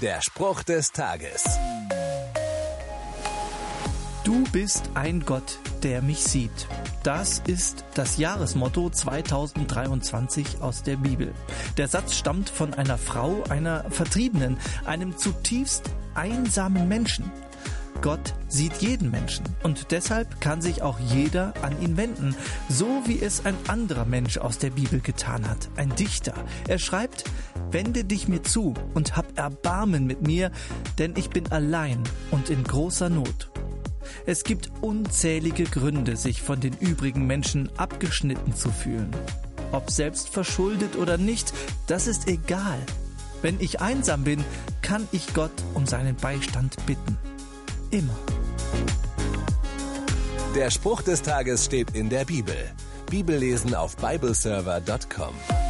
Der Spruch des Tages. Du bist ein Gott, der mich sieht. Das ist das Jahresmotto 2023 aus der Bibel. Der Satz stammt von einer Frau, einer Vertriebenen, einem zutiefst einsamen Menschen. Gott sieht jeden Menschen und deshalb kann sich auch jeder an ihn wenden, so wie es ein anderer Mensch aus der Bibel getan hat, ein Dichter. Er schreibt, wende dich mir zu und hab Erbarmen mit mir, denn ich bin allein und in großer Not. Es gibt unzählige Gründe, sich von den übrigen Menschen abgeschnitten zu fühlen. Ob selbst verschuldet oder nicht, das ist egal. Wenn ich einsam bin, kann ich Gott um seinen Beistand bitten immer. Der Spruch des Tages steht in der Bibel. Bibellesen auf bibleserver.com.